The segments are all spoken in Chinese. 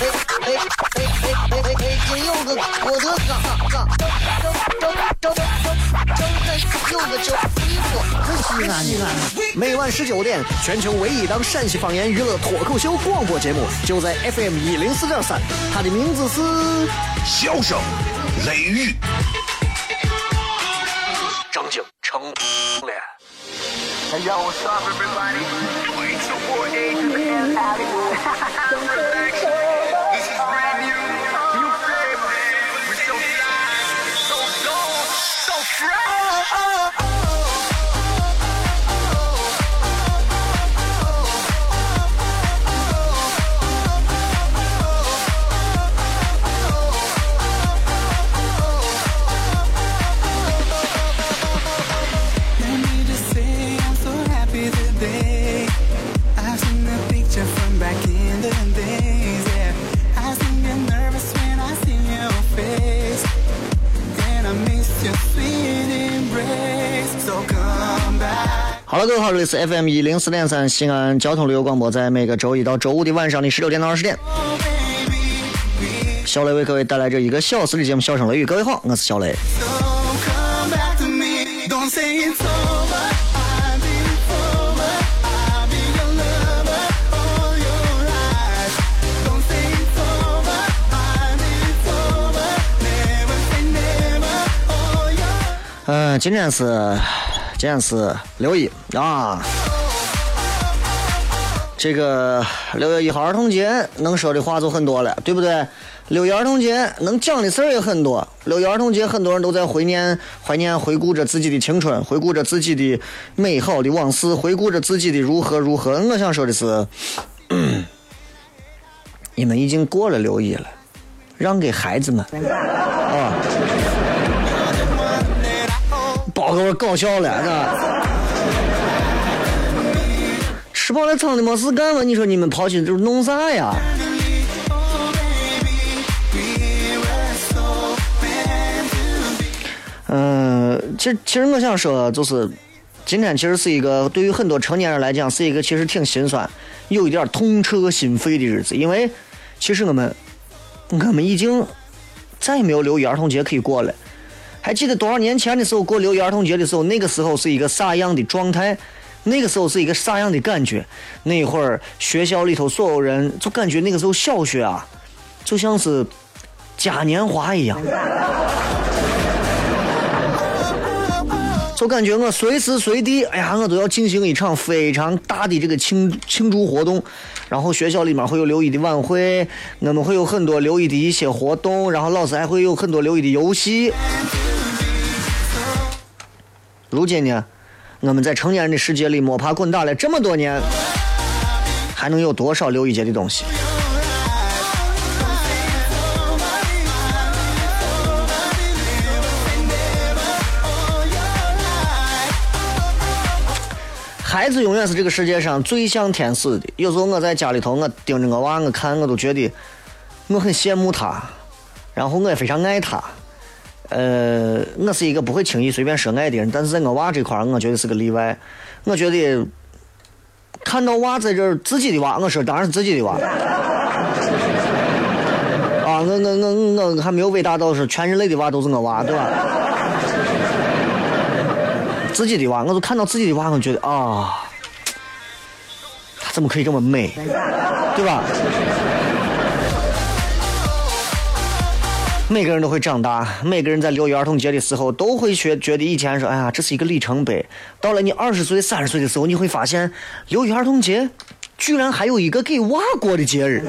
哎哎哎哎哎！今有个我的嘎嘎，张张张张张张有个叫衣服，很西安。每晚十九点，全球唯一档陕西方言娱乐脱口秀广播节目，就在 FM 一零四点三。它的名字是《笑声雷雨》，张景成脸。好了，各位好，这里是 FM 一零四点三西安交通旅游广播，在每个周一到周五的晚上的十六点到二十点，小雷为各位带来这一个小时的节目《笑声雷雨》。各位好，我是小雷。嗯，今天是。今天是六一啊，这个六月一号儿童节能说的话就很多了，对不对？六一儿童节能讲的事儿也很多。六一儿童节，很多人都在怀念、怀念、回顾着自己的青春，回顾着自己的美好的往事，回顾着自己的如何如何。我想说的是，你们已经过了六一了，让给孩子们啊。我搞笑了，是吧？吃饱了撑的没事干嘛？你说你们跑去就是弄啥呀？嗯，其实其实我想说，就是今天其实是一个对于很多成年人来讲是一个其实挺心酸，有一点痛彻心扉的日子，因为其实我们我们已经再也没有六一儿童节可以过了。还记得多少年前的时候过六一儿童节的时候，那个时候是一个啥样的状态？那个时候是一个啥样的感觉？那会儿学校里头所有人就感觉那个时候小学啊，就像是嘉年华一样，就感觉我随时随地，哎呀，我都要进行一场非常大的这个庆庆祝活动。然后学校里面会有六一的晚会，我们会有很多六一的一些活动，然后老师还会有很多六一的游戏。如今呢，我们在成年人的世界里摸爬滚打了这么多年，还能有多少六一节的东西？孩子永远是这个世界上最像天使的。有时候我在家里头，我盯着我娃，我看我都觉得我很羡慕他，然后我也非常爱他。呃，我是一个不会轻易随便说爱的人，但是在我娃这块，我觉得是个例外。我觉得看到娃在这儿自己的娃，我说当然是自己的娃。啊，我我我我还没有伟大到是全人类的娃都是我娃，对吧？自己的娃，我就看到自己的娃，我觉得啊，他怎么可以这么美，对吧？每个人都会长大，每个人在六一儿童节的时候都会觉觉得以前说，哎呀，这是一个里程碑。到了你二十岁、三十岁的时候，你会发现，六一儿童节居然还有一个给娃过的节日。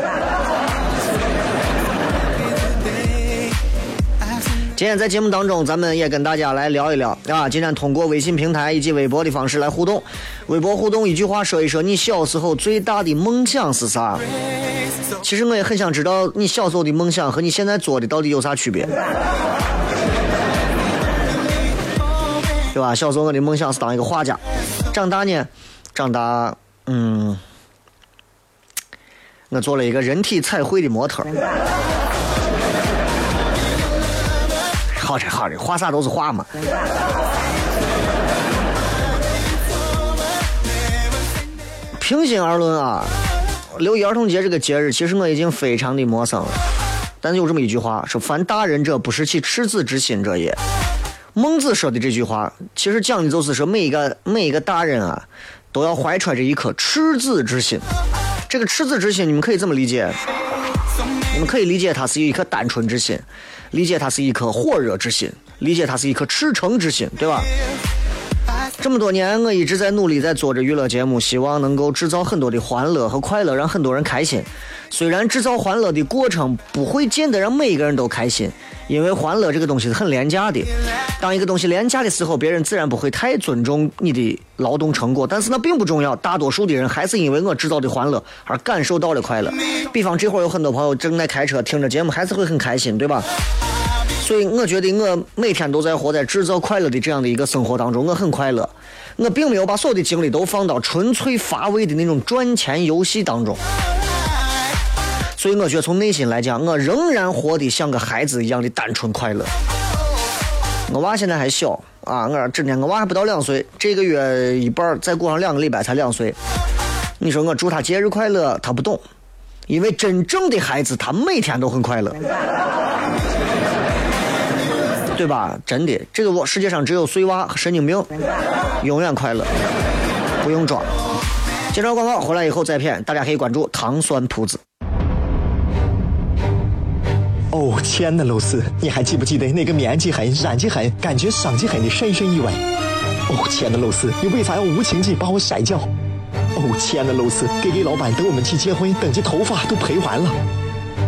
今天在节目当中，咱们也跟大家来聊一聊啊。今天通过微信平台以及微博的方式来互动。微博互动，一句话说一说你小时候最大的梦想是啥？其实我也很想知道你小时候的梦想和你现在做的到底有啥区别。对吧？小时候我的梦想是当一个画家，长大呢，长大，嗯，我做了一个人体彩绘的模特。好的好的，画啥都是画嘛。平心而论啊，六一儿童节这个节日，其实我已经非常的陌生了。但是有这么一句话，说“凡大人者，不失其赤子之心者也”。孟子说的这句话，其实讲的就是说，每一个每一个大人啊，都要怀揣着一颗赤子之心。这个赤子之心，你们可以这么理解，你们可以理解它是一颗单纯之心，理解他是一颗火热之心，理解他是一颗赤诚之心，对吧？这么多年，我一直在努力在做着娱乐节目，希望能够制造很多的欢乐和快乐，让很多人开心。虽然制造欢乐的过程不会见得让每一个人都开心。因为欢乐这个东西是很廉价的，当一个东西廉价的时候，别人自然不会太尊重你的劳动成果。但是那并不重要，大多数的人还是因为我制造的欢乐而感受到了快乐。比方这会儿有很多朋友正在开车听着节目，还是会很开心，对吧？所以我觉得我每天都在活在制造快乐的这样的一个生活当中，我很快乐。我并没有把所有的精力都放到纯粹乏味的那种赚钱游戏当中。所以我觉得从内心来讲，我仍然活得像个孩子一样的单纯快乐。我娃现在还小啊，我整天我娃还不到两岁，这个月一半再过上两个礼拜才两岁。你说我祝他节日快乐，他不懂，因为真正的孩子他每天都很快乐，对吧？真的，这个我世界上只有碎娃和神经病永远快乐，不用装。介绍广告回来以后再骗，大家可以关注糖酸铺子。哦，亲爱的露丝，你还记不记得那个棉积狠、染气狠、感觉伤及狠的深深意外？哦，亲爱的露丝，你为啥要无情地把我甩掉？哦，亲爱的露丝给给老板等我们去结婚，等这头发都赔完了。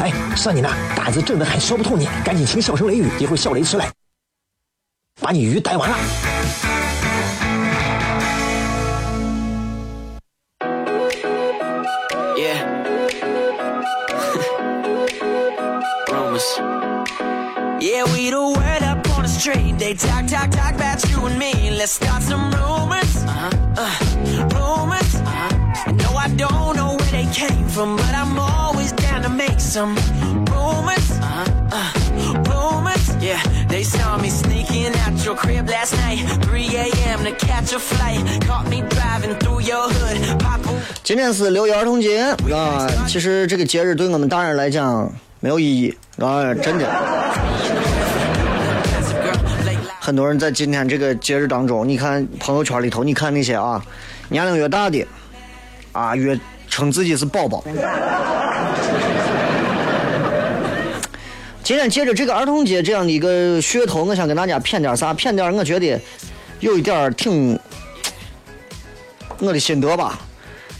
哎，算你那胆子正的很，说不透你，赶紧请笑声雷雨，一会儿笑雷出来，把你鱼逮完了。Yeah, we the word up on the street. They talk, talk, talk about you and me. Let's start some 今天是六一儿童节啊，其实这个节日对我们大人来讲没有意义啊，真的。很多人在今天这个节日当中，你看朋友圈里头，你看那些啊，年龄越大的啊，越称自己是宝宝。今天借着这个儿童节这样的一个噱头，我想跟大家谝点啥？谝点我觉得有一点挺我的心得吧。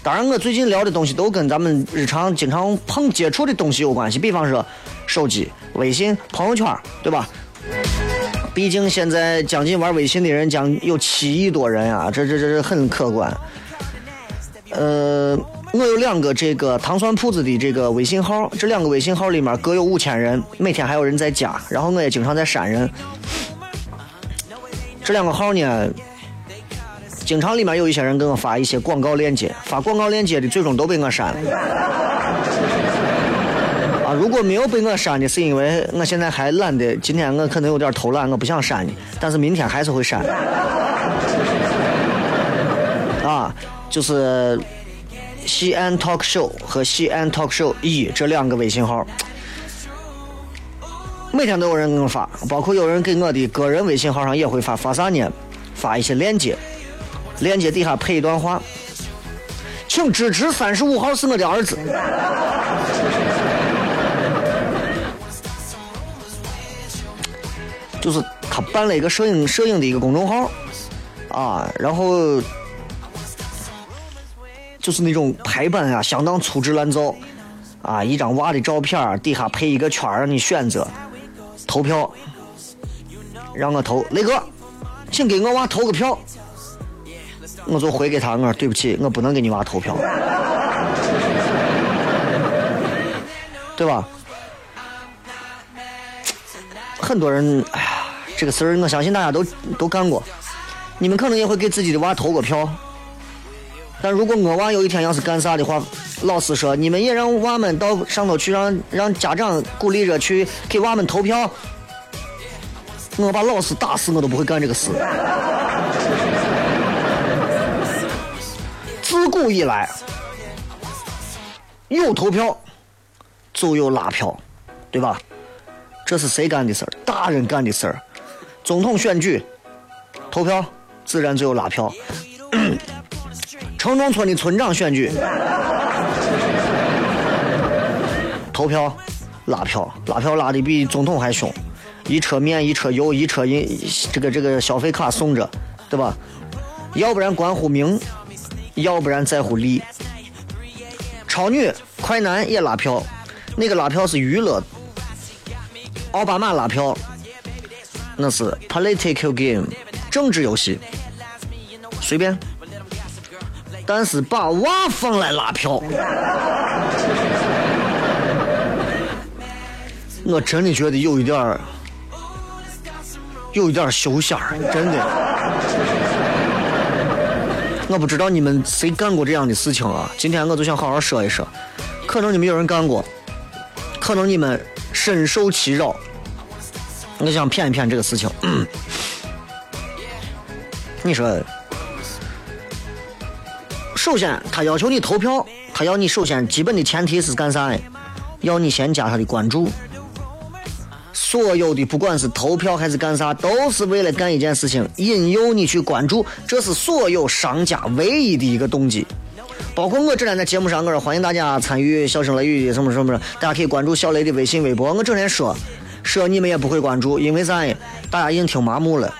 当然，我最近聊的东西都跟咱们日常经常碰接触的东西有关系，比方说手机、微信、朋友圈，对吧？毕竟现在将近玩微信的人将有七亿多人啊，这这这是很可观。呃，我有两个这个糖蒜铺子的这个微信号，这两个微信号里面各有五千人，每天还有人在加，然后我也经常在删人。这两个号呢，经常里面有一些人给我发一些广告链接，发广告链接的最终都被我删了。啊，如果没有被我删的，是因为我现在还懒得。今天我可能有点偷懒，我不想删你，但是明天还是会删。啊，就是西安 talk show 和西安 talk show 一这两个微信号，每天都有人给我发，包括有人给我的个人微信号上也会发，发啥呢？发一些链接，链接底下配一段话，请支持三十五号是我的儿子。就是他办了一个摄影摄影的一个公众号，啊，然后就是那种排版啊，相当粗制滥造啊，一张娃的照片底下配一个圈让你选择投票，让我投雷哥，请给我娃投个票。我就回给他，我说对不起，我不能给你娃投票，对吧？很多人，哎呀，这个事儿我相信大家都都干过，你们可能也会给自己的娃投过票。但如果我娃有一天要是干啥的话，老师说你们也让娃们到上头去，让让家长鼓励着去给娃们投票，我把老师打死我都不会干这个事。自古以来，有投票就有拉票，对吧？这是谁干的事儿？大人干的事儿。总统选举投票，自然就有拉票。城中村的村长选举投票拉票，拉票拉的比总统还凶，一车面、一车油、一车银，这个这个消费卡送着，对吧？要不然关乎名。要不然在乎利。超女、快男也拉票，那个拉票是娱乐。奥巴马拉票，那是 political game，政治游戏，随便。但是把娃放来拉票，我真的觉得有一点儿，有一点儿羞仙儿，真的。我不知道你们谁干过这样的事情啊！今天我就想好好说一说，可能你们有人干过，可能你们深受其扰。我想骗一骗这个事情。你说，首先他要求你投票，他要你首先基本的前提是干啥？要你先加他的关注。所有的不管是投票还是干啥，都是为了干一件事情，引诱你去关注，这是所有商家唯一的一个动机。包括我这两天节目上，我说欢迎大家参与小声雷雨的什么什么的，大家可以关注小雷的微信、微博。我整天说说你们也不会关注，因为啥？大家已经听麻木了，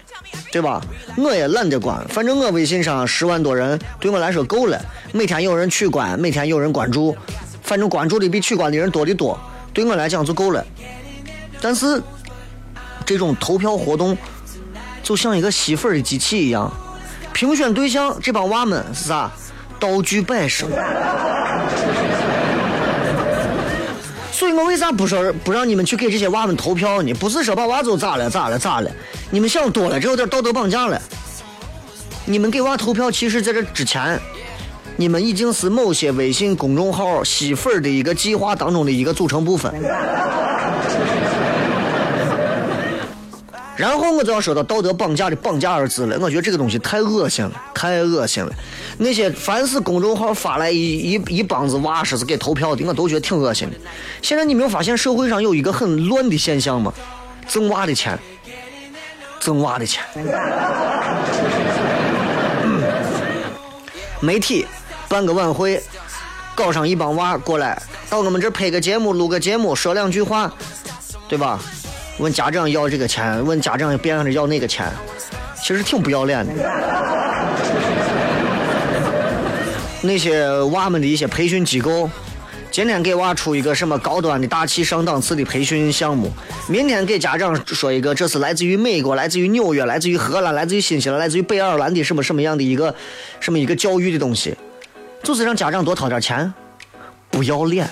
对吧？我也懒得管，反正我微信上十万多人，对我来说够了。每天有人取关，每天有人关注，反正关注的比取关的人多的多，对我来讲就够了。但是，这种投票活动就像一个吸粉的机器一样，评选对象这帮娃们是啥？道具摆设。所以我为啥不说不让你们去给这些娃们投票呢？不是说把娃都咋了咋了咋了？你们想多了，这有点道德绑架了。你们给娃投票，其实在这之前，你们已经是某些微信公众号吸粉的一个计划当中的一个组成部分。然后我就要说到道德绑架的“绑架”二字了，我觉得这个东西太恶心了，太恶心了。那些凡是公众号发来一一一帮子娃说是给投票的，我都觉得挺恶心的。现在你没有发现社会上有一个很乱的现象吗？挣娃的钱，挣娃的钱。媒体办个晚会，搞上一帮娃过来，到我们这拍个节目，录个节目，说两句话，对吧？问家长要这个钱，问家长别让他要那个钱，其实挺不要脸的。那些娃们的一些培训机构，今天给娃出一个什么高端的大气上档次的培训项目，明天给家长说一个这是来自于美国、来自于纽约、来自于荷兰、来自于新西兰、来自于北爱尔兰的什么什么样的一个什么一个教育的东西，就是让家长多掏点钱，不要脸。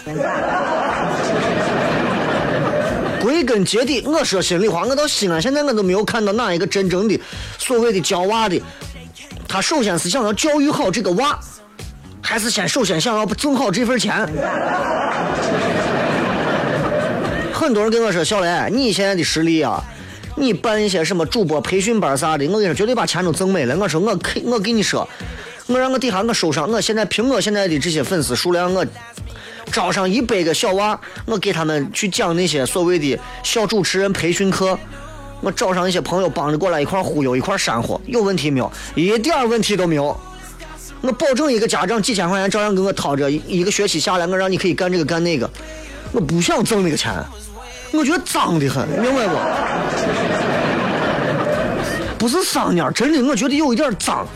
归根结底，我说心里话，我到西安现在我都没有看到哪一个真正的所谓的教娃的，他首先是想要教育好这个娃，还是先首先想要挣好这份钱？很多人跟我说小雷，你现在的实力啊，你办一些什么主播培训班啥的，我跟你说绝对把钱都挣没了。我说我可我跟你说，我让我底下我手上，我现在凭我现在的这些粉丝数量，我。招上一百个小娃，我给他们去讲那些所谓的小主持人培训课。我找上一些朋友帮着过来一块忽悠，一块煽火，有问题没有？一点问题都没有。我保证一个家长几千块钱照样给我掏着，一个学期下来，我让你可以干这个干那个。我不想挣那个钱，我觉得脏的很，明白不？不是桑蔫儿，真的，我觉得有一点脏。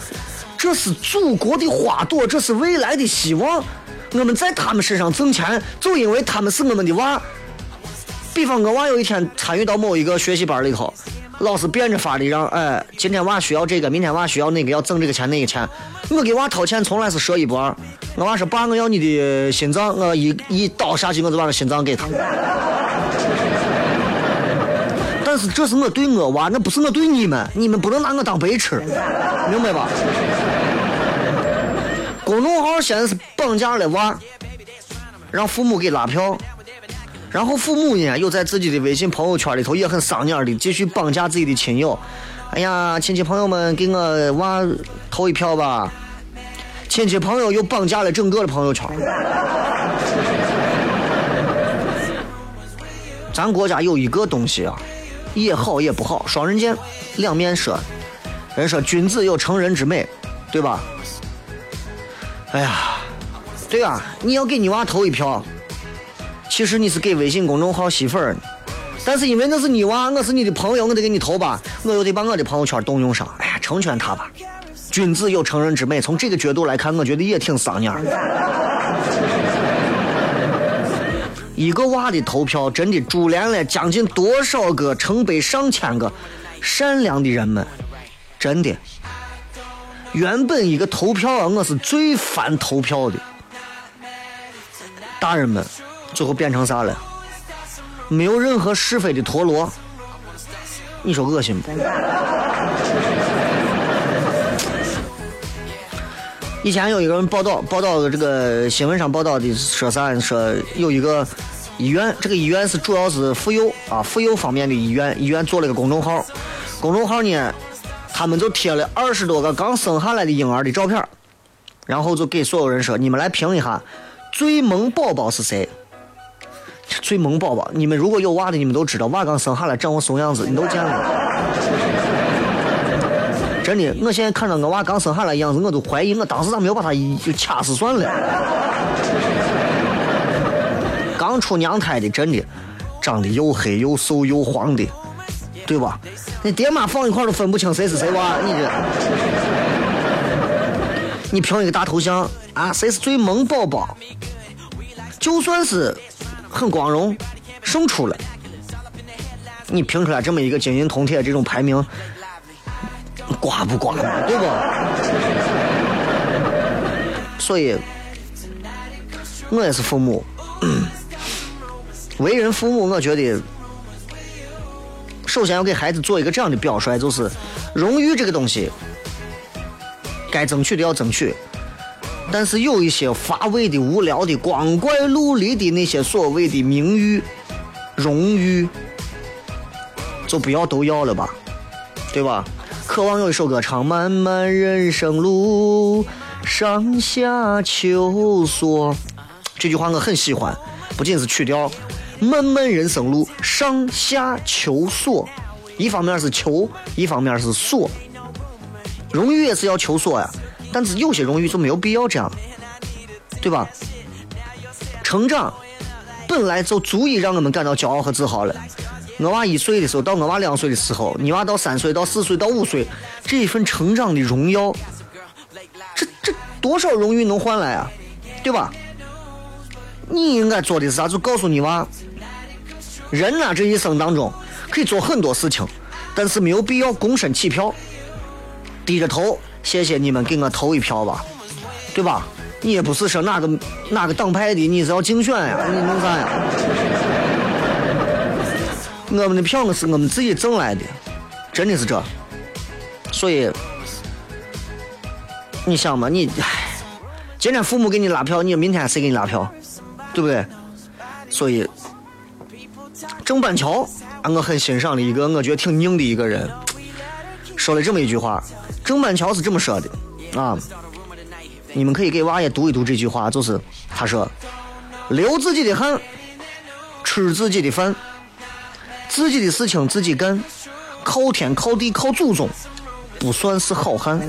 这是祖国的花朵，这是未来的希望。我们在他们身上挣钱，就因为他们是我们的娃。比方我娃有一天参与到某一个学习班里头，老师变着法的让，哎，今天娃需要这个，明天娃需要那个，要挣这个钱那个钱。我给娃掏钱从来是说一不二。我娃说爸，我要你的心脏，我一一刀下去，我就把那心脏给他。但是这是我对我娃，那不是我对你们，你们不能拿我当白痴，明白吧？公众号现在是绑架了娃，让父母给拉票，然后父母呢又在自己的微信朋友圈里头也很丧眼的继续绑架自己的亲友。哎呀，亲戚朋友们给我娃投一票吧！亲戚朋友又绑架了整个的朋友圈。咱国家有一个东西啊。也好也不好，双刃剑，两面说。人说君子有成人之美，对吧？哎呀，对啊，你要给你娃投一票，其实你是给微信公众号吸粉儿，但是因为那是你娃，我是你的朋友，我得给你投吧，我又得把我的朋友圈动用上，哎呀，成全他吧。君子有成人之美，从这个角度来看，我觉得也挺丧眼儿。一个娃的投票，真的株连了将近多少个成百上千个善良的人们，真的。原本一个投票啊，我是最烦投票的。大人们，最后变成啥了？没有任何是非的陀螺，你说恶心不？以前有一个人报道，报道这个新闻上报道的说啥？说有一个医院，这个医院是主要是妇幼啊，妇幼方面的医院。医院做了个公众号，公众号呢，他们就贴了二十多个刚生下来的婴儿的照片，然后就给所有人说：“你们来评一下，最萌宝宝是谁？最萌宝宝，你们如果有娃的，你们都知道，娃刚生下来长个怂样子，你都见了。”真的，我现在看到我娃刚生下来样子，我都怀疑我当时咋没有把他就掐死算了。刚出娘胎的，真的长得又黑又瘦又黄的，对吧？你爹妈放一块都分不清谁是谁娃，你这，你评一个大头像啊，谁是最萌宝宝？就算是很光荣胜出了，你评出来这么一个金银铜铁这种排名。刮不刮嘛，对不？所以，我也是父母，为人父母，我觉得，首先要给孩子做一个这样的表率，就是荣誉这个东西，该争取的要争取，但是有一些乏味的、无聊的、光怪陆离的那些所谓的名誉、荣誉，就不要都要了吧，对吧？渴望有一首歌唱：漫漫人生路，上下求索。这句话我很喜欢，不仅是曲调。漫漫人生路，上下求索，一方面是求，一方面是索。荣誉也是要求索呀，但是有些荣誉就没有必要这样，对吧？成长本来就足以让我们感到骄傲和自豪了。我娃一岁的时候，到我娃两岁的时候，你娃到三岁，到四岁，到五岁，这一份成长的荣耀，这这多少荣誉能换来啊？对吧？你应该做的是啥？就告诉你娃，人呐，这一生当中可以做很多事情，但是没有必要躬身起票，低着头，谢谢你们给我投一票吧，对吧？你也不是说哪个哪个党派的，你是要竞选呀？你弄啥呀？我们的票是我们自己挣来的，真的是这。所以，你想嘛，你唉，今天父母给你拉票，你明天谁给你拉票，对不对？所以，郑板桥啊，我很欣赏的一个，我觉得挺硬的一个人，说了这么一句话。郑板桥是这么说的啊，你们可以给娃也读一读这句话，就是他说：“流自己的汗，吃自己的饭。”自己的事情自己干，靠天靠地靠祖宗，不算是好汉。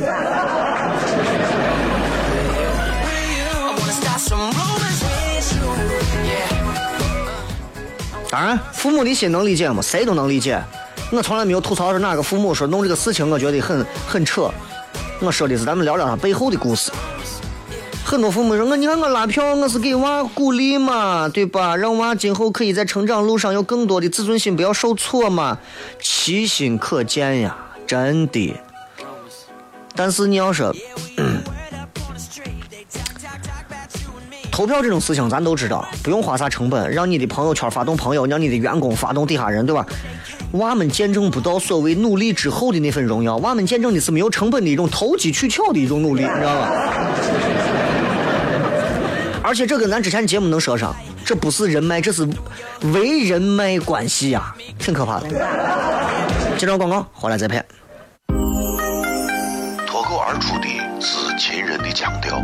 当然，父母的心能理解吗？谁都能理解。我从来没有吐槽说哪个父母说弄这个事情，我觉得很很扯。我说的是咱们聊聊他背后的故事。很多父母说我，你看我拉票，我是给娃鼓励嘛，对吧？让娃今后可以在成长路上有更多的自尊心，不要受挫嘛。其心可见呀，真的。但是你要说，投票这种事情，咱都知道，不用花啥成本，让你的朋友圈发动朋友，让你的员工发动底下人，对吧？娃们见证不到所谓努力之后的那份荣耀，娃们见证的是没有成本的一种投机取巧的一种努力，你知道吧？而且这跟咱之前节目能说上，这不是人脉，这是为人脉关系呀，挺可怕的。接着广告，回来再拍。脱口而出的是秦人的腔调，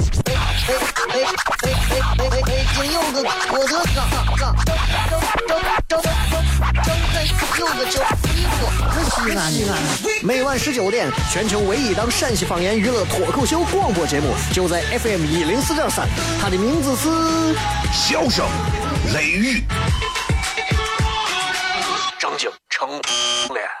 哎哎哎哎！北京有个郭德纲，张张张张张有个叫李波，西安的。每晚十九点，全球唯一档陕西方言娱乐脱口秀广播节目，就在 FM 一零四点三，它的名字是《笑声雷雨》。张景成脸。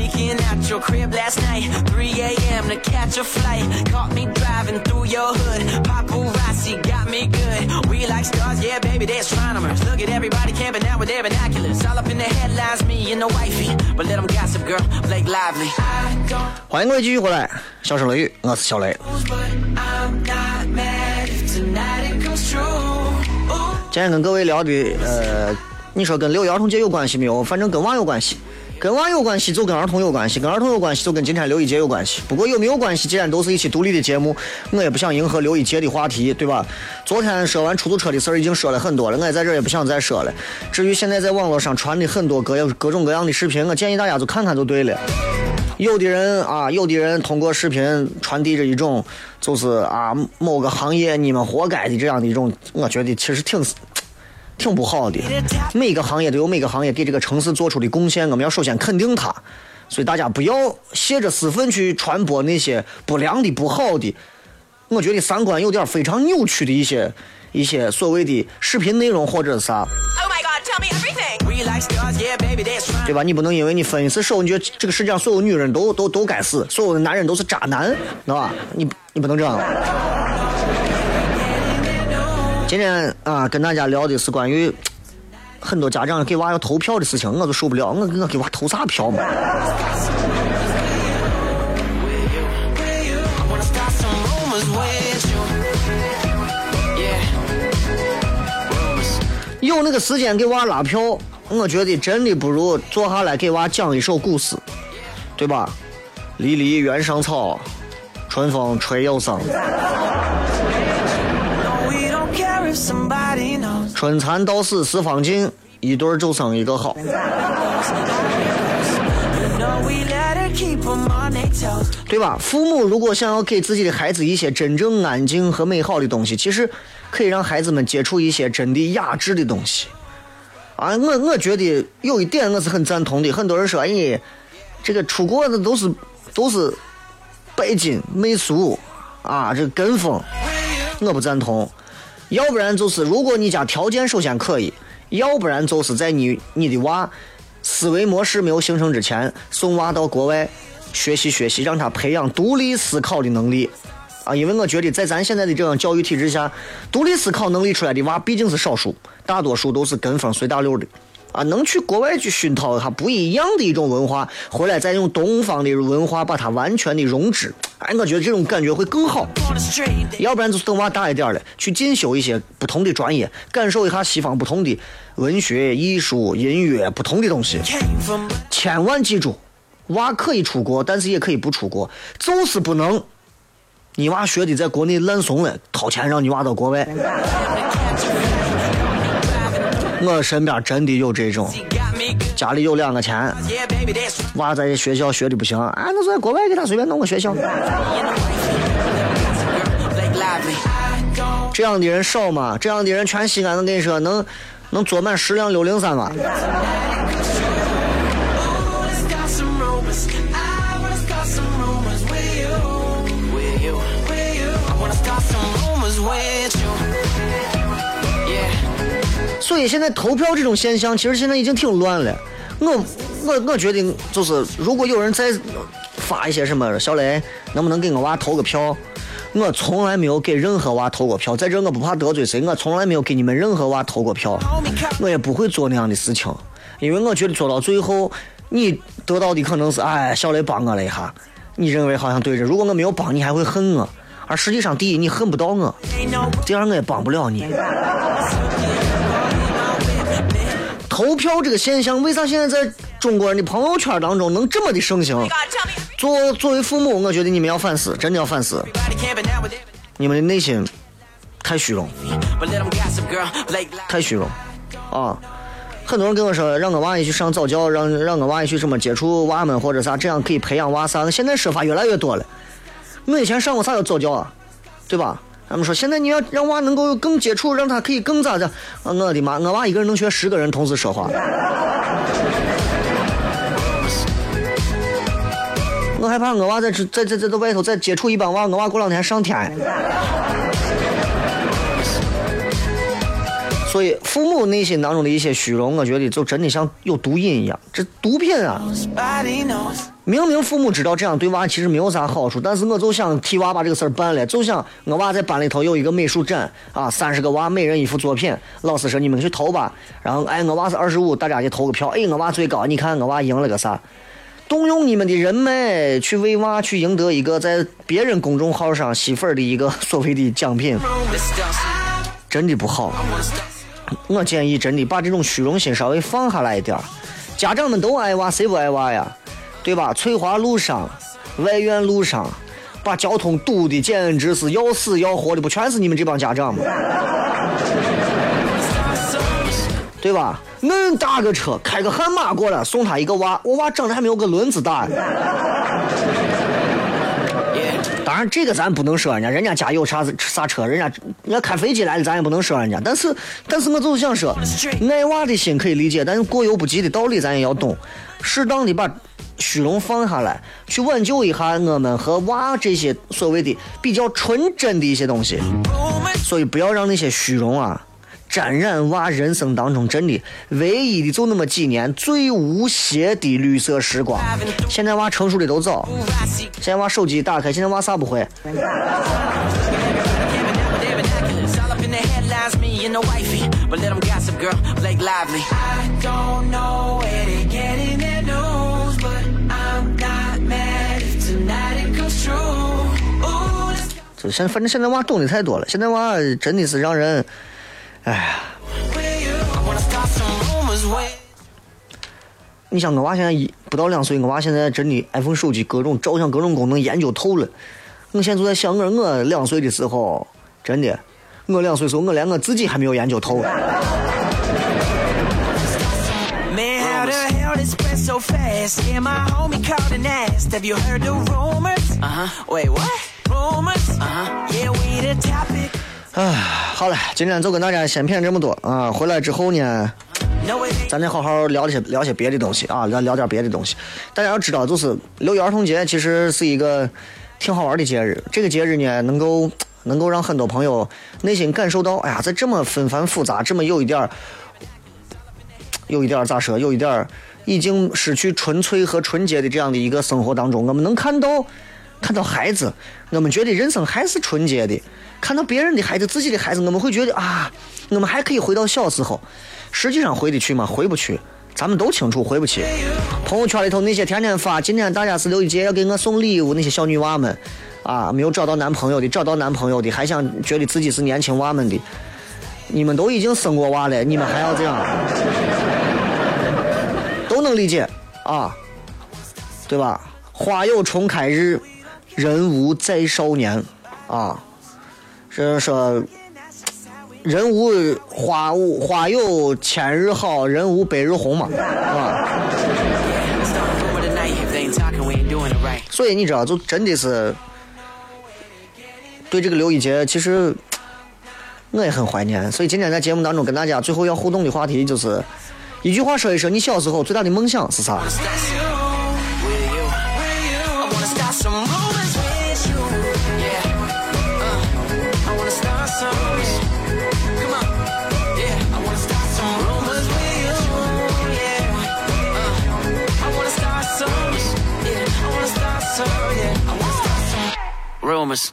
sneaking out your crib last night. 3 a.m. to catch a flight. Caught me driving through your hood. Paparazzi got me good. We like stars, yeah, baby, they're astronomers. Look at everybody camping out with their binoculars. All up in the headlines, me and the wifey. But let them gossip, girl, Blake Lively. I don't 欢迎各位继续回来，笑声雷雨，我是小雷。今天跟各位聊的，呃，你说跟六一儿童节有关系没有？反正跟娃有关系，跟娃有关系就跟儿童有关系，跟儿童有关系就跟今天六一节有关系。不过有没有关系，既然都是一期独立的节目，我也不想迎合六一节的话题，对吧？昨天说完出租车的事儿已经说了很多了，我也在这儿也不想再说了。至于现在在网络上传的很多各样各种各样的视频，我建议大家就看看就对了。有的人啊，有的人通过视频传递着一种，就是啊某个行业你们活该的这样的一种，我觉得其实挺挺不好的。每个行业都有每个行业给这个城市做出的贡献，我们要首先肯定它。所以大家不要泄着私愤去传播那些不良的、不好的，我觉得三观有点非常扭曲的一些一些所谓的视频内容或者是啥。Oh my god, tell me everything. 对吧？你不能因为你分一次手，你觉得这个世界上所有女人都都都该死，所有的男人都是渣男，知道吧？你你不能这样。今天啊，跟大家聊的是关于很多家长给娃要投票的事情，我都受不了，我我给娃投啥票嘛？有那个时间给娃拉票，我觉得真的不如坐下来给娃讲一首古诗，对吧？离离原上草，春风吹又生。春蚕到死丝方尽，一对儿就生一个好。对吧？父母如果想要给自己的孩子一些真正安静和美好的东西，其实可以让孩子们接触一些真的雅致的东西。啊，我我觉得有一点我是很赞同的。很多人说，哎，这个出国的都是都是拜金媚俗啊，这跟风，我不赞同。要不然就是，如果你家条件首先可以，要不然就是在你你的娃思维模式没有形成之前，送娃到国外学习学习，让他培养独立思考的能力。啊，因为我觉得在咱现在的这种教育体制下，独立思考能力出来的娃毕竟是少数，大多数都是跟风随大流的。啊，能去国外去熏陶一下不一样的一种文化，回来再用东方的文化把它完全的融之。哎，我觉得这种感觉会更好。要不然就是等娃大一点了，去进修一些不同的专业，感受一下西方不同的文学、艺术、音乐不同的东西。千万记住，娃可以出国，但是也可以不出国，就是不能。你娃学的在国内烂怂了，掏钱让你娃到国外。我身边真的有这种，家里有两个钱，娃在学校学的不行，啊，那就在国外给他随便弄个学校。这样的人少吗？这样的人全西安，我跟你说，能能坐满十辆六零三吗？所以现在投票这种现象，其实现在已经挺乱了。我我我觉得就是，如果有人再发一些什么，小雷能不能给我娃投个票？我从来没有给任何娃投过票，在这我不怕得罪谁，我从来没有给你们任何娃投过票，我也不会做那样的事情，因为我觉得做到最后，你得到的可能是哎，小雷帮我了一下，你认为好像对着，如果我没有帮你，还会恨我，而实际上第一你恨不到我，第二我也帮不了你。投票这个现象，为啥现在在中国人的朋友圈当中能这么的盛行？作作为父母，我觉得你们要反思，真的要反思，你们的内心太虚荣，太虚荣啊！很多人跟我说，让我娃也去上早教，让让我娃也去什么接触娃们或者啥，这样可以培养娃啥。现在说法越来越多了。我以前上过啥叫早教啊？对吧？他们说，现在你要让娃能够更接触，让他可以更咋的？我的妈！我娃一个人能学十个人同时说话。我害怕我娃在在在在在外头再接触一帮娃，我娃过两天上天。所以，父母内心当中的一些虚荣，我觉得就真的像有毒瘾一样，这毒品啊！明明父母知道这样对娃其实没有啥好处，但是我就想替娃把这个事儿办了，就想我娃在班里头有一个美术展啊，三十个娃每人一幅作品，老师说你们去投吧，然后哎我娃是二十五，大家去投个票，哎我娃最高，你看我娃赢了个啥？动用你们的人脉去为娃去赢得一个在别人公众号上吸粉的一个所谓的奖品，真的不好。我建议真的把这种虚荣心稍微放下来一点家长们都爱娃，谁不爱娃呀？对吧？翠华路上、外院路上，把交通堵的简直是要死要活的，不全是你们这帮家长吗？对吧？恁大个车，开个悍马过来送他一个娃，我娃长得还没有个轮子大。当然，这个咱不能说人家，人家家有啥啥车，人家人家开飞机来的，咱也不能说人家。但是，但是我就是想说，爱娃的心可以理解，但是过犹不及的道理咱也要懂，适当的把虚荣放下来，去挽救一下我们和娃这些所谓的比较纯真的一些东西。所以，不要让那些虚荣啊。沾染娃人生当中真的唯一的就那么几年最无邪的绿色时光。现在娃成熟的都早，现在娃手机打开，现在娃啥不会？就现反正现在娃懂得太多了，现在娃真的是让人。哎呀！你想我娃现在一不到两岁，我娃现在真的 iPhone 手机各种照相各种功能研究透了。我现在就在想，我我两岁的时候，真的，我两岁时候我连我自己还没有研究透。唉，好了，今天就跟大家先谝这么多啊！回来之后呢，咱再好好聊些聊些别的东西啊，聊聊点别的东西。大家要知道，就是六一儿童节其实是一个挺好玩的节日。这个节日呢，能够能够让很多朋友内心感受到，哎呀，在这么纷繁复杂、这么有一点儿有一点儿咋说，有一点儿已经失去纯粹和纯洁的这样的一个生活当中，我们能看到看到孩子，我们觉得人生还是纯洁的。看到别人的孩子，自己的孩子，我们会觉得啊，我们还可以回到小时候。实际上回得去吗？回不去。咱们都清楚，回不去。朋友圈里头那些天天发今天大家是六一节要给我送礼物那些小女娃们，啊，没有找到男朋友的，找到男朋友的，还想觉得自己是年轻娃们的，你们都已经生过娃了，你们还要这样？都能理解啊。对吧？花有重开日，人无再少年，啊，是说人无花无花有千日好，人无百日红嘛，啊。所以你知道，就真的是对这个刘一杰，其实我也很怀念。所以今天在节目当中跟大家最后要互动的话题就是一句话说一说你小时候最大的梦想是啥？some rumors.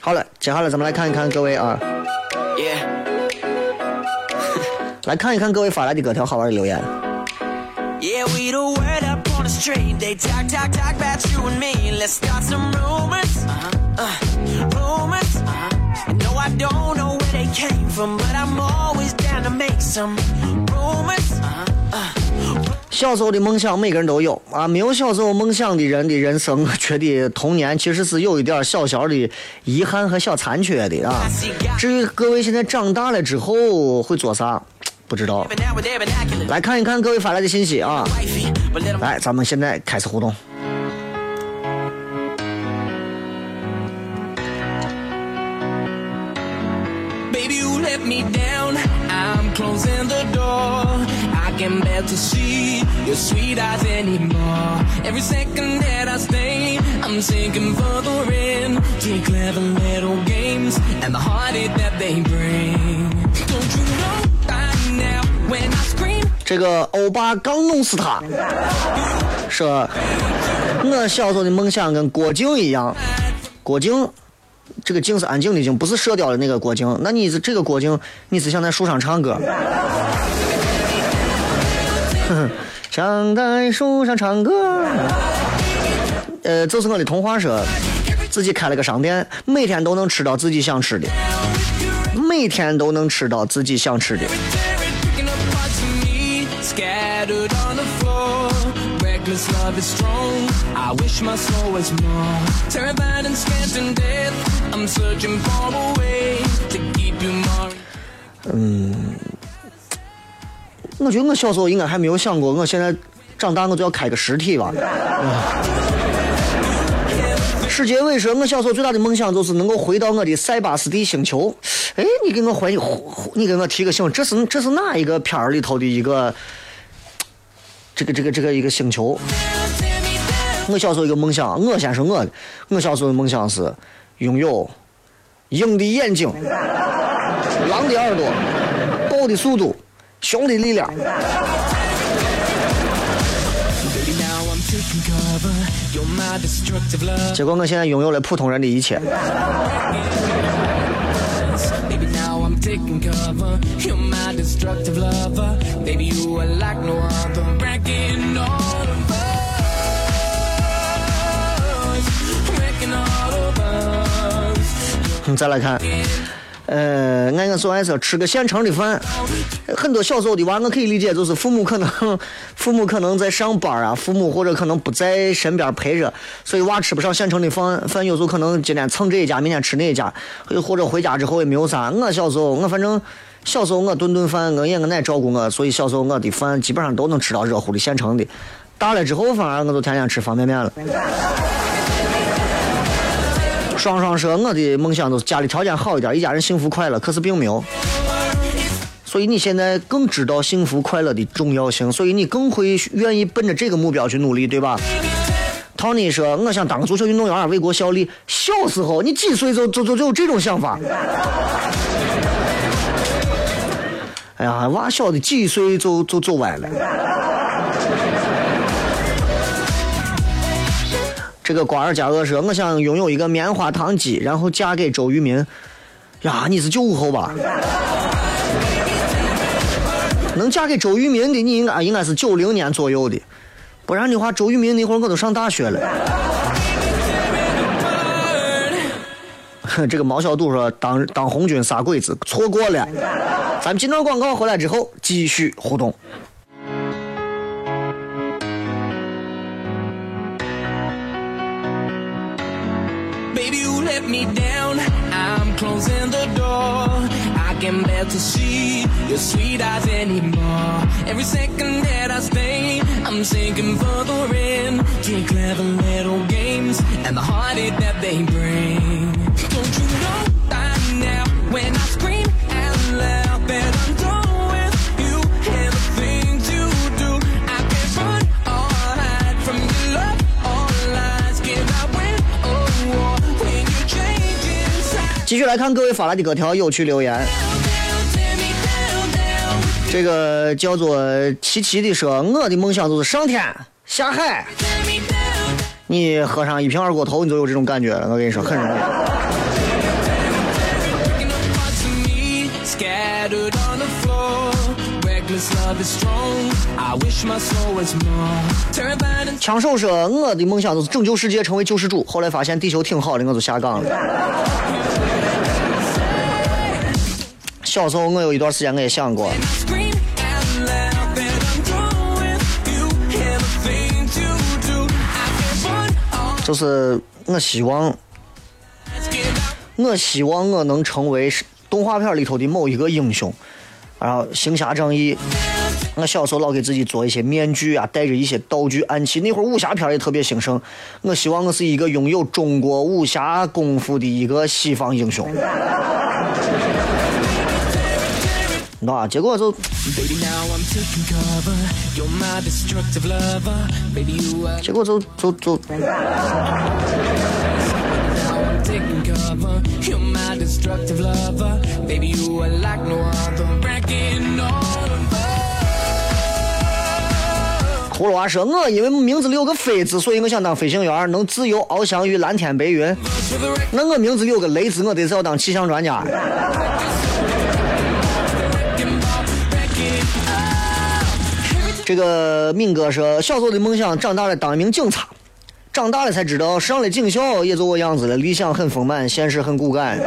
好了，接下来咱们来看一看各位啊， Yeah. 来看一看各位发来的各条好玩的留言。 Yeah, we the word up on the street. They talk, talk, talk about you and me. Let's start some rumors. Uh-huh. Uh, rumors. Uh-huh. No, I don't know where they came from, but I'm always down to make some rumors. 小时候的梦想每个人都有啊，没有小时候梦想的人的人生，觉得童年其实是有一点小小的遗憾和小残缺的啊。至于各位现在长大了之后会做啥，不知道。来看一看各位发来的信息啊，来，咱们现在开始互动。Baby, you let me down. I'm closing 这个欧巴刚弄死他，说我小时候的梦想跟郭靖一样，郭靖。这个靖是安静的静，不是射雕的那个郭靖。那你是这个郭靖，你是想在树上唱歌？想在树上唱歌。呃，就是我的童话说，自己开了个商店，每天都能吃到自己想吃的，每天都能吃到自己想吃的。Picking 我觉得我小时候应该还没有想过，我现在长大我就要开个实体吧。世界伟说，我小时候最大的梦想就是能够回到我的塞巴斯蒂星球。哎，你给我回，你给我提个醒，这是这是哪一个片儿里头的一个这个这个这个一个星球？我小时候一个梦想，我先说我的，我小时候的梦想是拥有鹰的眼睛、狼的耳朵、豹的速度、兄弟力量。结果我现在拥有了普通人的一切。你再来看，呃，按我所爱说，吃个现成的饭。很多小时候的娃，我可以理解，就是父母可能 父母可能在上班啊，父母或者可能不在身边陪着，所以娃吃不上现成的饭。饭有时候可能今天蹭这一家，明天吃那一家，或者回家之后也没有啥。我小时候，我反正小时候我顿顿饭，我爷我奶照顾我，所以小时候我的饭基本上都能吃到热乎的现成的。大了之后，反而我就天天吃方便面了。双双说：“我的梦想都是家里条件好一点，一家人幸福快乐。可是并没有，所以你现在更知道幸福快乐的重要性，所以你更会愿意奔着这个目标去努力，对吧？”Tony 说：“我想当个足球运动员，为国效力。小时候你几岁就就就就有这种想法？哎呀，娃小的几岁就就走歪了。”这个瓜尔佳鄂说：“我想拥有一个棉花糖机，然后嫁给周渝民。”呀，你是九五后吧？能嫁给周渝民的，你应该应该是九零年左右的，不然的话，周渝民那会儿我都上大学了。哼 这个毛小杜说：“当当红军杀鬼子，错过了。”咱们进段广告回来之后继续互动。Me down, I'm closing the door. I can't bear to see your sweet eyes anymore. Every second that I stay, I'm sinking further in to clever little games and the heartache that they bring. Don't you know by now when I scream out loud that I'm done 继续来看各位发来的各条有趣留言。这个叫做琪琪的说，我的梦想就是上天下海。你喝上一瓶二锅头，你就有这种感觉了。我跟你说，很容易。枪手说，我的梦想就是拯救世界，成为救世主。后来发现地球挺好的，我就下岗了。小时候我有一段时间我也想过就是我希望，我希望我能成为动画片里头的某一个英雄，然后行侠仗义。我小时候老给自己做一些面具啊，带着一些道具暗器。那会儿武侠片也特别兴盛，我希望我是一个拥有中国武侠功夫的一个西方英雄。你知道吧？结果就结果就就就.葫芦娃说：“我因为名字里有个飞字，所以我想当飞行员，能自由翱翔于蓝天白云。那我名字里有个雷字，我得是要当气象专家。”这个敏哥说：“小时候的梦想，长大了当一名警察。长大了才知道，上了警校也就我样子了。理想很丰满，现实很骨感。”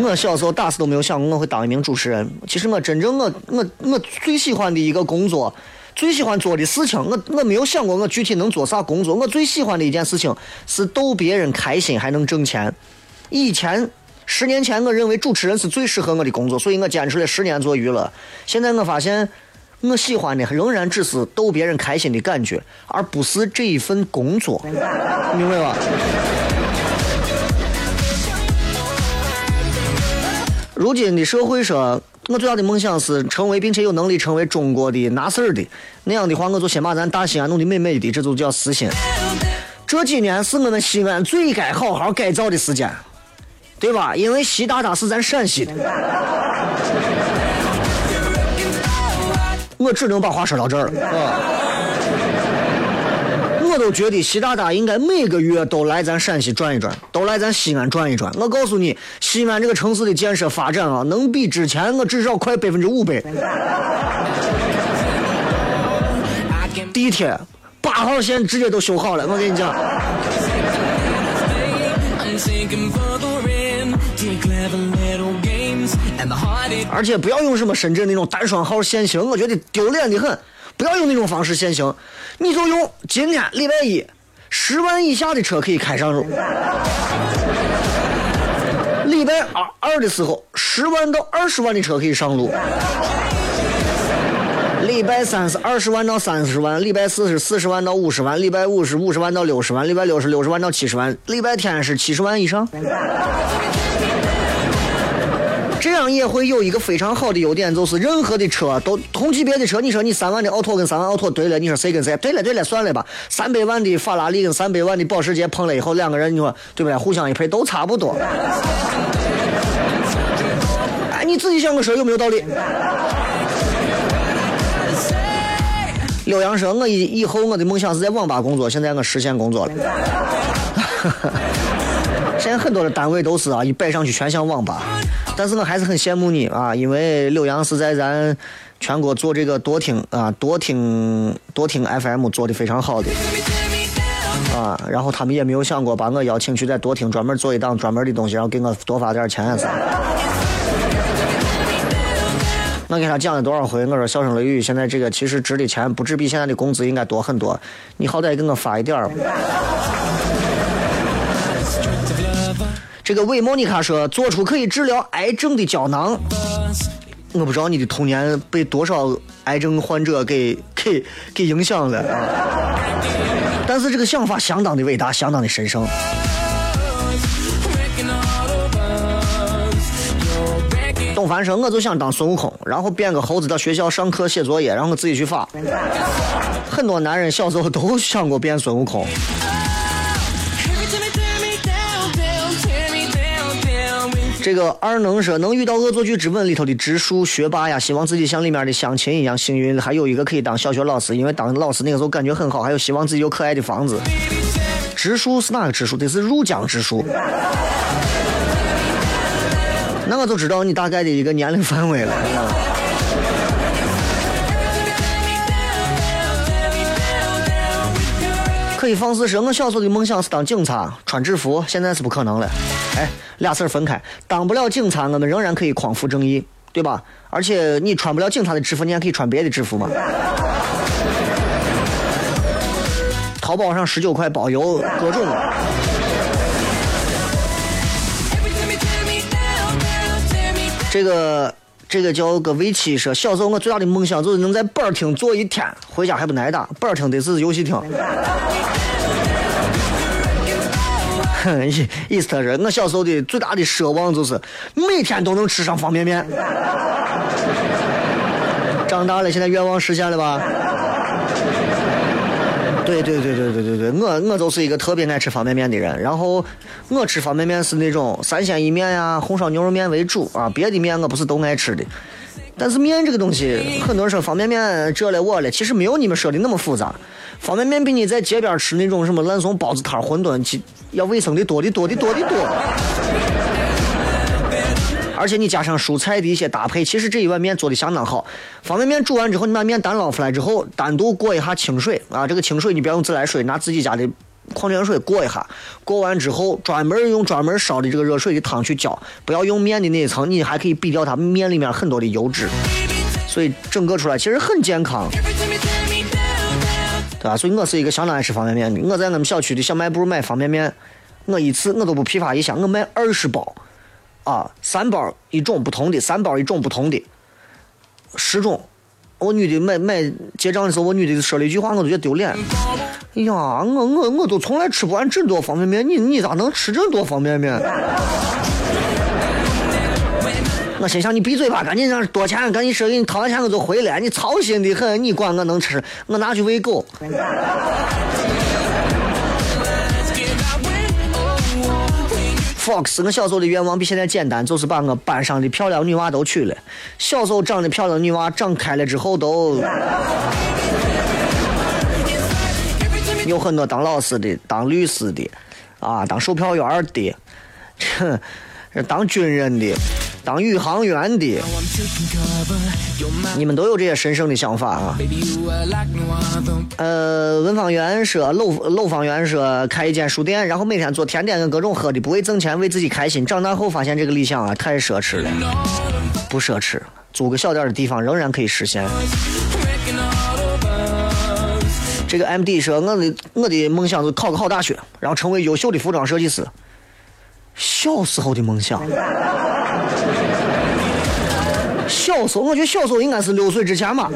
我小时候打死都没有想过我会当一名主持人。其实我真正我我我最喜欢的一个工作，最喜欢做的事情，我我没有想过我具体能做啥工作。我最喜欢的一件事情是逗别人开心还能挣钱。以前十年前，我认为主持人是最适合我的工作，所以我坚持了十年做娱乐。现在我发现，我喜欢的仍然只是逗别人开心的感觉，而不是这一份工作，明白吧？如今的社会说，我最大的梦想是成为并且有能力成为中国的拿事儿的。那样的话，我就先把咱大西安弄得美美的，这就叫实心。这几年是我们西安最该好好改造的时间，对吧？因为习大大是咱陕西的。我只能把话说到这儿了。啊我都觉得习大大应该每个月都来咱陕西转一转，都来咱西安转一转。我告诉你，西安这个城市的建设发展啊，能比之前我至少快百分之五百。地铁八号线直接都修好了，我跟你讲。而且不要用什么深圳那种单双号限行，我觉得丢脸的很。不要用那种方式限行，你就用今天礼拜一，十万以下的车可以开上路。礼拜二二的时候，十万到二十万的车可以上路。礼拜三是二十万到三十万，礼拜四是四十万到五十万，礼拜五是五十万到六十万，礼拜六是六十万到七十万，礼拜天是七十万以上。这样也会有一个非常好的优点，就是任何的车都同级别的车，你说你三万的奥拓跟三万奥拓对了，你说谁跟谁？对了对了，算了吧。三百万的法拉利跟三百万的保时捷碰了以后，两个人你说对不对？互相一赔都差不多。哎，你自己想个事儿有没有道理？刘洋说：“我以以后我的梦想是在网吧工作，现在我实现工作了。现在很多的单位都是啊，一摆上去全像网吧。但是我还是很羡慕你啊，因为柳洋是在咱全国做这个多听啊多听多听 FM 做的非常好的啊，然后他们也没有想过把我邀请去在多听专门做一档专门的东西，然后给我多发点钱啥。我给他讲了多少回？我说笑声雷雨现在这个其实值的钱不止比现在的工资应该多很多，你好歹给我发一点儿。这个韦莫妮卡说，做出可以治疗癌症的胶囊。我不知道你的童年被多少癌症患者给给给影响了啊！但是这个想法相当的伟大，相当的神圣。董凡说，我就想当孙悟空，然后变个猴子到学校上课写作业，然后自己去发。很多男人小时候都想过变孙悟空。这个二能说，能遇到《恶作剧之吻》里头的直树学霸呀，希望自己像里面的相亲一样幸运。还有一个可以当小学老师，因为当老师那个时候感觉很好，还有希望自己有可爱的房子。直树是哪个直树？这是入江直树。那我就知道你大概的一个年龄范围了。可以放肆说，我小时候的梦想是当警察，穿制服，现在是不可能了。哎，俩事儿分开，当不了警察，我们仍然可以匡扶正义，对吧？而且你穿不了警察的制服，你还可以穿别的制服嘛。淘宝上十九块包邮，各种。这个这个叫个围棋说，小时候我最大的梦想就是能在板儿厅坐一天，回家还不挨打。板儿厅得是游戏厅。哼，意意思是，我小时候的最大的奢望就是每天都能吃上方便面。长大了，现在愿望实现了吧？对对对对对对对，我我就是一个特别爱吃方便面的人。然后我吃方便面是那种三鲜一面呀、红烧牛肉面为主啊，别的面我不是都爱吃的。但是面这个东西，很多人说方便面这了我了，其实没有你们说的那么复杂。方便面比你在街边吃那种什么烂怂包子摊、馄饨，其要卫生的多的多的多的多。而且你加上蔬菜的一些搭配，其实这一碗面做的相当好。方便面煮完之后，你把面单捞出来之后，单独过一下清水啊，这个清水你不要用自来水，拿自己家的矿泉水过一下。过完之后，专门用专门烧的这个热水的汤去浇，不要用面的那一层，你还可以比掉它面里面很多的油脂，所以整个出来其实很健康。对吧？所以我是一个相当爱吃方便面的。我在我们小区的小卖部买方便面，我一次我都不批发一箱，我卖二十包，啊，三包一种不同的，三包一种不同的，十种。我女的买买结账的时候，我女的说了一句话，我都觉得丢脸。哎呀，我我我都从来吃不完这么多方便面，你你咋能吃这么多方便面？我心想你闭嘴吧，赶紧让多钱，赶紧说给你掏完钱我就回来，你操心的很，你管我能吃，我拿去喂狗。Fox，我小时候的愿望比现在简单，就是把我班上的漂亮女娃都娶了。小时候长得漂亮的女娃长开了之后都有很多当老师的、当律师的，啊，当售票员的，哼，当军人的，当宇航员的，你们都有这些神圣的想法啊。呃，文芳园说，楼楼芳园说开一间书店，然后每天做甜点跟各种喝的，不为挣钱，为自己开心。长大后发现这个理想啊，太奢侈了，不奢侈，租个小点的地方仍然可以实现。这个 MD 说，我的我的梦想是考个好大学，然后成为优秀的服装设计师。小时候的梦想，小时候我觉得小时候应该是六岁之前吧。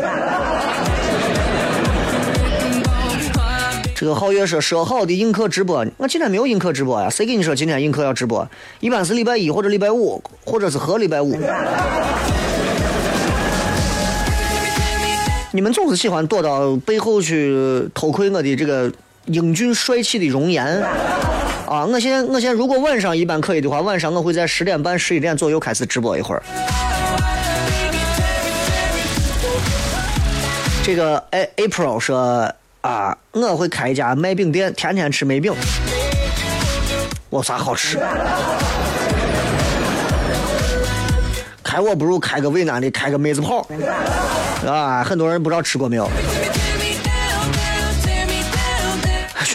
这个皓月说说好的映客直播，我今天没有映客直播呀，谁跟你说今天映客要直播？一般是礼拜一或者礼拜五，或者是和礼拜五。你们总是喜欢躲到背后去偷窥我的这个英俊帅气的容颜啊！我现在我现在如果晚上一般可以的话，晚上我会在十点半十一点左右开始直播一会儿。这个哎 April 说啊，我会开一家卖饼店，天天吃梅饼。我啥好吃？开我不如开个渭南的，开个妹子炮。啊，很多人不知道吃过没有？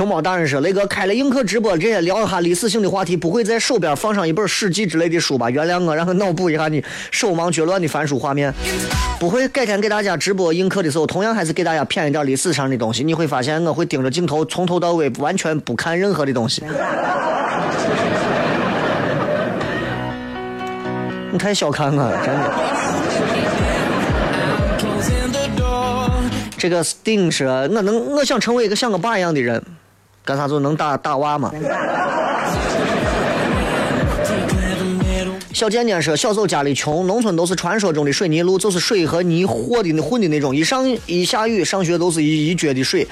熊猫大人说：“雷哥开了映客直播，这些聊一下历史性的话题，不会在手边放上一本《史记》之类的书吧？原谅我，让我脑补一下你手忙脚乱的翻书画面。不会，改天给大家直播映客的时候，同样还是给大家谝一点历史上的东西。你会发现，我会盯着镜头，从头到尾完全不看任何的东西。你太小看我了，真的。这个 Sting 是，我能，我想成为一个像我爸一样的人，干啥就能打打娃嘛。小贱贱说，小时候家里穷，农村都是传说中的水泥路，就是水和泥和的混的那种，一上一下雨，上学都是一一脚的水。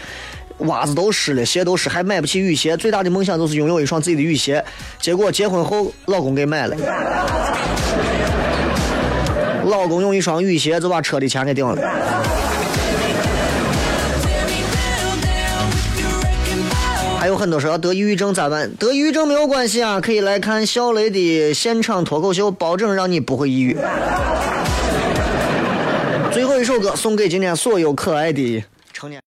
袜子都湿了，鞋都湿，还买不起雨鞋。最大的梦想就是拥有一双自己的雨鞋。结果结婚后，老公给买了。老公用一双雨鞋就把车的钱给顶了。还有很多说要得抑郁症咋办？得抑郁症没有关系啊，可以来看小雷的现场脱口秀，保证让你不会抑郁。最后一首歌送给今天所有可爱的成年。